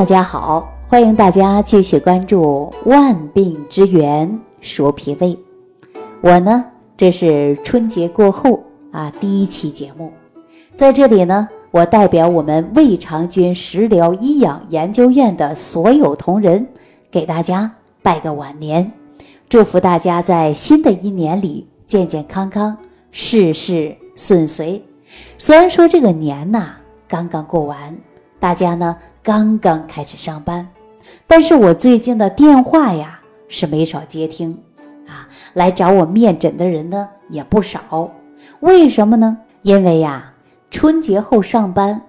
大家好，欢迎大家继续关注《万病之源说脾胃》。我呢，这是春节过后啊第一期节目，在这里呢，我代表我们胃肠君食疗医养研究院的所有同仁，给大家拜个晚年，祝福大家在新的一年里健健康康，事事顺遂。虽然说这个年呐刚刚过完，大家呢。刚刚开始上班，但是我最近的电话呀是没少接听，啊，来找我面诊的人呢也不少。为什么呢？因为呀，春节后上班，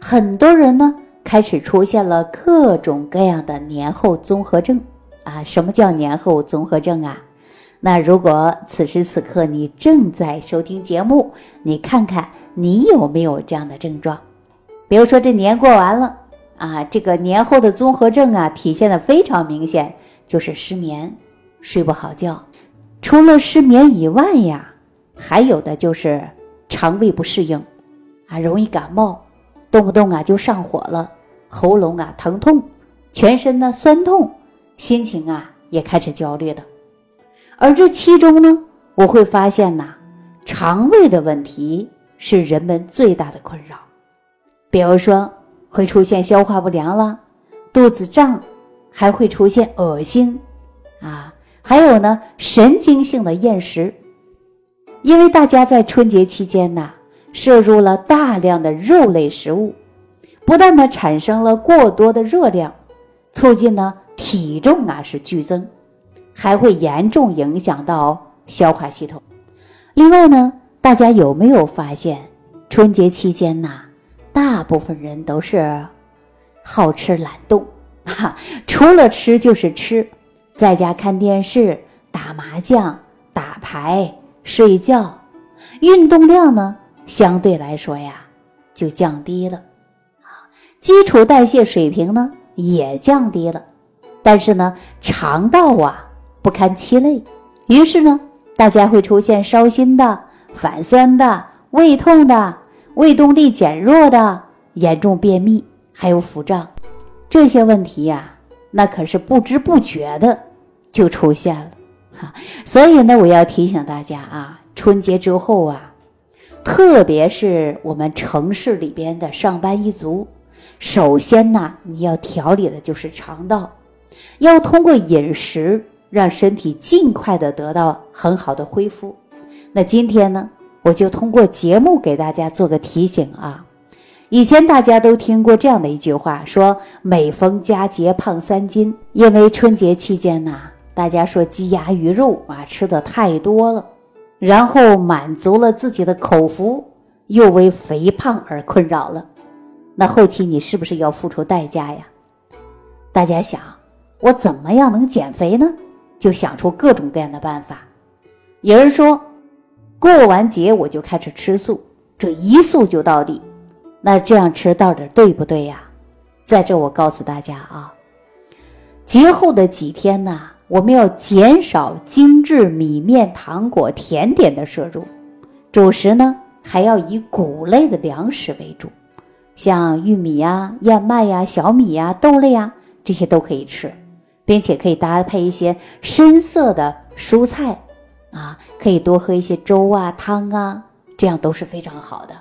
很多人呢开始出现了各种各样的年后综合症啊。什么叫年后综合症啊？那如果此时此刻你正在收听节目，你看看你有没有这样的症状？比如说这年过完了。啊，这个年后的综合症啊，体现的非常明显，就是失眠，睡不好觉。除了失眠以外呀，还有的就是肠胃不适应，啊，容易感冒，动不动啊就上火了，喉咙啊疼痛，全身呢酸痛，心情啊也开始焦虑的。而这其中呢，我会发现呐，肠胃的问题是人们最大的困扰，比如说。会出现消化不良了，肚子胀，还会出现恶心，啊，还有呢，神经性的厌食。因为大家在春节期间呢，摄入了大量的肉类食物，不但呢产生了过多的热量，促进呢体重啊是剧增，还会严重影响到消化系统。另外呢，大家有没有发现春节期间呢？大部分人都是好吃懒动，哈，除了吃就是吃，在家看电视、打麻将、打牌、睡觉，运动量呢相对来说呀就降低了，啊，基础代谢水平呢也降低了，但是呢肠道啊不堪其累，于是呢大家会出现烧心的、反酸的、胃痛的。胃动力减弱的、严重便秘，还有腹胀，这些问题呀，那可是不知不觉的就出现了哈。所以呢，我要提醒大家啊，春节之后啊，特别是我们城市里边的上班一族，首先呢，你要调理的就是肠道，要通过饮食让身体尽快的得到很好的恢复。那今天呢？我就通过节目给大家做个提醒啊，以前大家都听过这样的一句话，说每逢佳节胖三斤，因为春节期间呐，大家说鸡鸭鱼肉啊吃的太多了，然后满足了自己的口福，又为肥胖而困扰了，那后期你是不是要付出代价呀？大家想，我怎么样能减肥呢？就想出各种各样的办法，有人说。过完节我就开始吃素，这一素就到底，那这样吃到底对不对呀？在这我告诉大家啊，节后的几天呢，我们要减少精致米面、糖果、甜点的摄入，主食呢还要以谷类的粮食为主，像玉米呀、燕麦呀、小米呀、豆类呀这些都可以吃，并且可以搭配一些深色的蔬菜。啊，可以多喝一些粥啊、汤啊，这样都是非常好的。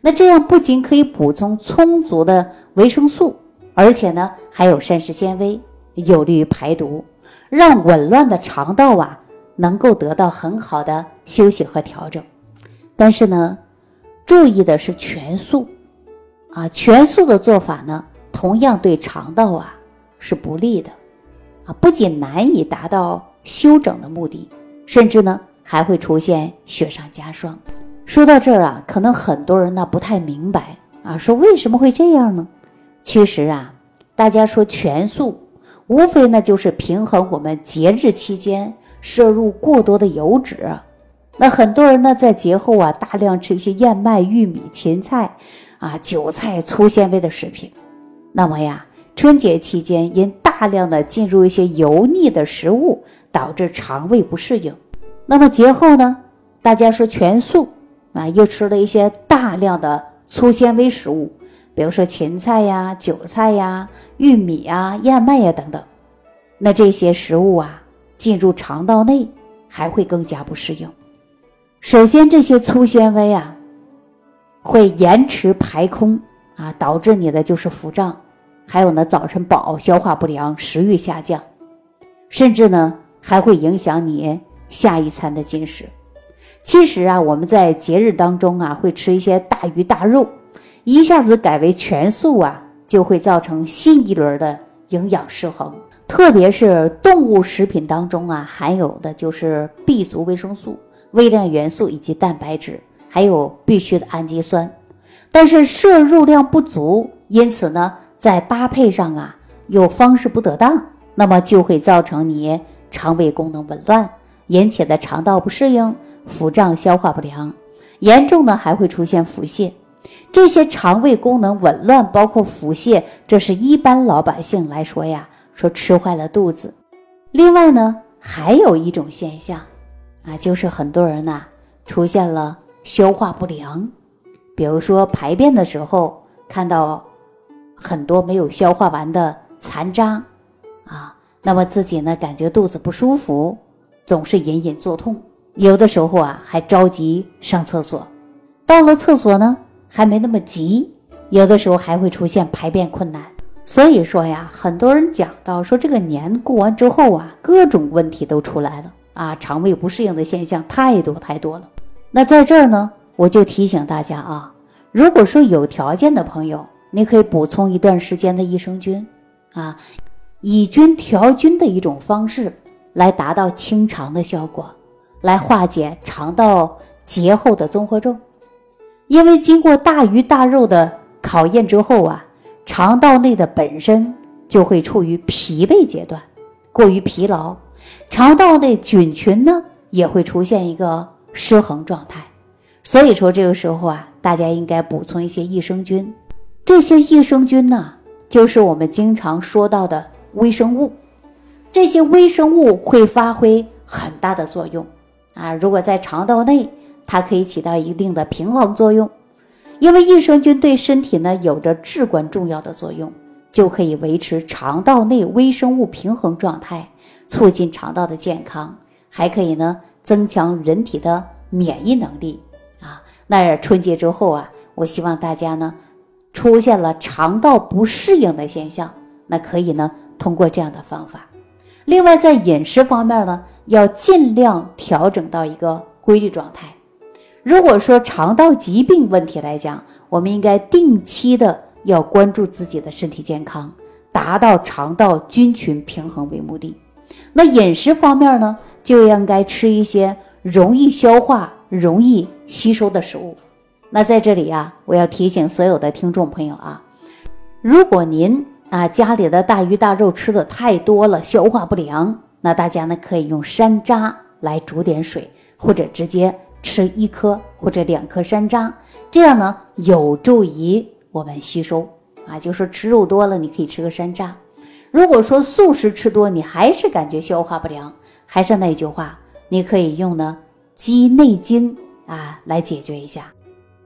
那这样不仅可以补充充足的维生素，而且呢还有膳食纤维，有利于排毒，让紊乱的肠道啊能够得到很好的休息和调整。但是呢，注意的是全素啊，全素的做法呢同样对肠道啊是不利的啊，不仅难以达到休整的目的。甚至呢还会出现雪上加霜。说到这儿啊，可能很多人呢不太明白啊，说为什么会这样呢？其实啊，大家说全素，无非呢就是平衡我们节日期间摄入过多的油脂。那很多人呢在节后啊大量吃一些燕麦、玉米、芹菜啊、韭菜、粗纤维的食品，那么呀，春节期间因大量的进入一些油腻的食物。导致肠胃不适应，那么节后呢？大家说全素啊，又吃了一些大量的粗纤维食物，比如说芹菜呀、韭菜呀、玉米呀、燕麦呀等等，那这些食物啊进入肠道内还会更加不适应。首先，这些粗纤维啊会延迟排空啊，导致你的就是腹胀，还有呢早晨饱、消化不良、食欲下降，甚至呢还会影响你下一餐的进食。其实啊，我们在节日当中啊会吃一些大鱼大肉，一下子改为全素啊，就会造成新一轮的营养失衡。特别是动物食品当中啊含有的就是 B 族维生素。微量元素以及蛋白质，还有必需的氨基酸，但是摄入量不足，因此呢，在搭配上啊又方式不得当，那么就会造成你肠胃功能紊乱，引起的肠道不适应、腹胀、消化不良，严重呢还会出现腹泻。这些肠胃功能紊乱，包括腹泻，这是一般老百姓来说呀，说吃坏了肚子。另外呢，还有一种现象。啊，就是很多人呐出现了消化不良，比如说排便的时候看到很多没有消化完的残渣，那么自己呢感觉肚子不舒服，总是隐隐作痛，有的时候啊还着急上厕所，到了厕所呢还没那么急，有的时候还会出现排便困难。所以说呀，很多人讲到说这个年过完之后啊，各种问题都出来了。啊，肠胃不适应的现象太多太多了。那在这儿呢，我就提醒大家啊，如果说有条件的朋友，你可以补充一段时间的益生菌，啊，以菌调菌的一种方式来达到清肠的效果，来化解肠道结后的综合症。因为经过大鱼大肉的考验之后啊，肠道内的本身就会处于疲惫阶段，过于疲劳。肠道内菌群呢也会出现一个失衡状态，所以说这个时候啊，大家应该补充一些益生菌。这些益生菌呢，就是我们经常说到的微生物。这些微生物会发挥很大的作用啊！如果在肠道内，它可以起到一定的平衡作用，因为益生菌对身体呢有着至关重要的作用，就可以维持肠道内微生物平衡状态。促进肠道的健康，还可以呢增强人体的免疫能力啊。那春节之后啊，我希望大家呢出现了肠道不适应的现象，那可以呢通过这样的方法。另外，在饮食方面呢，要尽量调整到一个规律状态。如果说肠道疾病问题来讲，我们应该定期的要关注自己的身体健康，达到肠道菌群平衡为目的。那饮食方面呢，就应该吃一些容易消化、容易吸收的食物。那在这里啊，我要提醒所有的听众朋友啊，如果您啊家里的大鱼大肉吃的太多了，消化不良，那大家呢可以用山楂来煮点水，或者直接吃一颗或者两颗山楂，这样呢有助于我们吸收啊。就说吃肉多了，你可以吃个山楂。如果说素食吃多，你还是感觉消化不良，还是那句话，你可以用呢鸡内金啊来解决一下。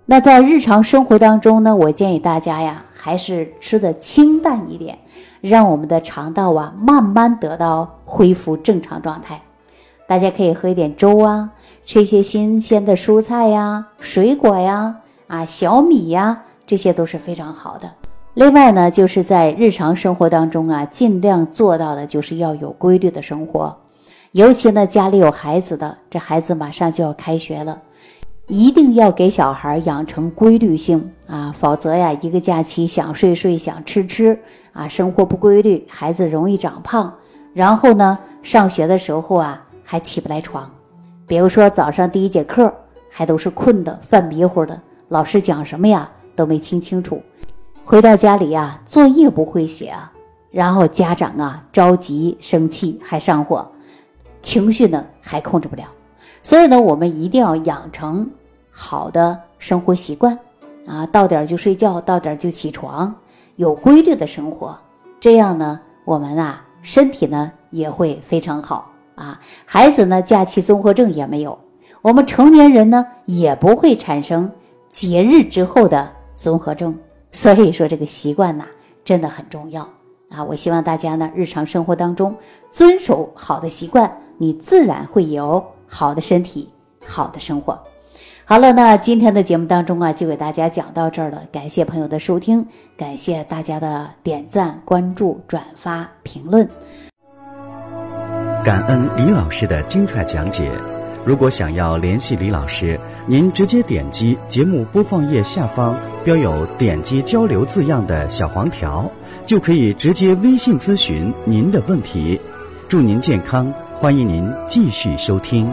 那在日常生活当中呢，我建议大家呀，还是吃的清淡一点，让我们的肠道啊慢慢得到恢复正常状态。大家可以喝一点粥啊，吃一些新鲜的蔬菜呀、水果呀、啊小米呀，这些都是非常好的。另外呢，就是在日常生活当中啊，尽量做到的就是要有规律的生活。尤其呢，家里有孩子的，这孩子马上就要开学了，一定要给小孩养成规律性啊，否则呀，一个假期想睡睡，想吃吃啊，生活不规律，孩子容易长胖。然后呢，上学的时候啊，还起不来床。比如说早上第一节课还都是困的、犯迷糊的，老师讲什么呀都没听清楚。回到家里呀，作业不会写啊，然后家长啊着急生气还上火，情绪呢还控制不了，所以呢，我们一定要养成好的生活习惯啊，到点就睡觉，到点就起床，有规律的生活，这样呢，我们啊身体呢也会非常好啊，孩子呢假期综合症也没有，我们成年人呢也不会产生节日之后的综合症。所以说这个习惯呐，真的很重要啊！我希望大家呢，日常生活当中遵守好的习惯，你自然会有好的身体、好的生活。好了，那今天的节目当中啊，就给大家讲到这儿了。感谢朋友的收听，感谢大家的点赞、关注、转发、评论。感恩李老师的精彩讲解。如果想要联系李老师，您直接点击节目播放页下方标有“点击交流”字样的小黄条，就可以直接微信咨询您的问题。祝您健康，欢迎您继续收听。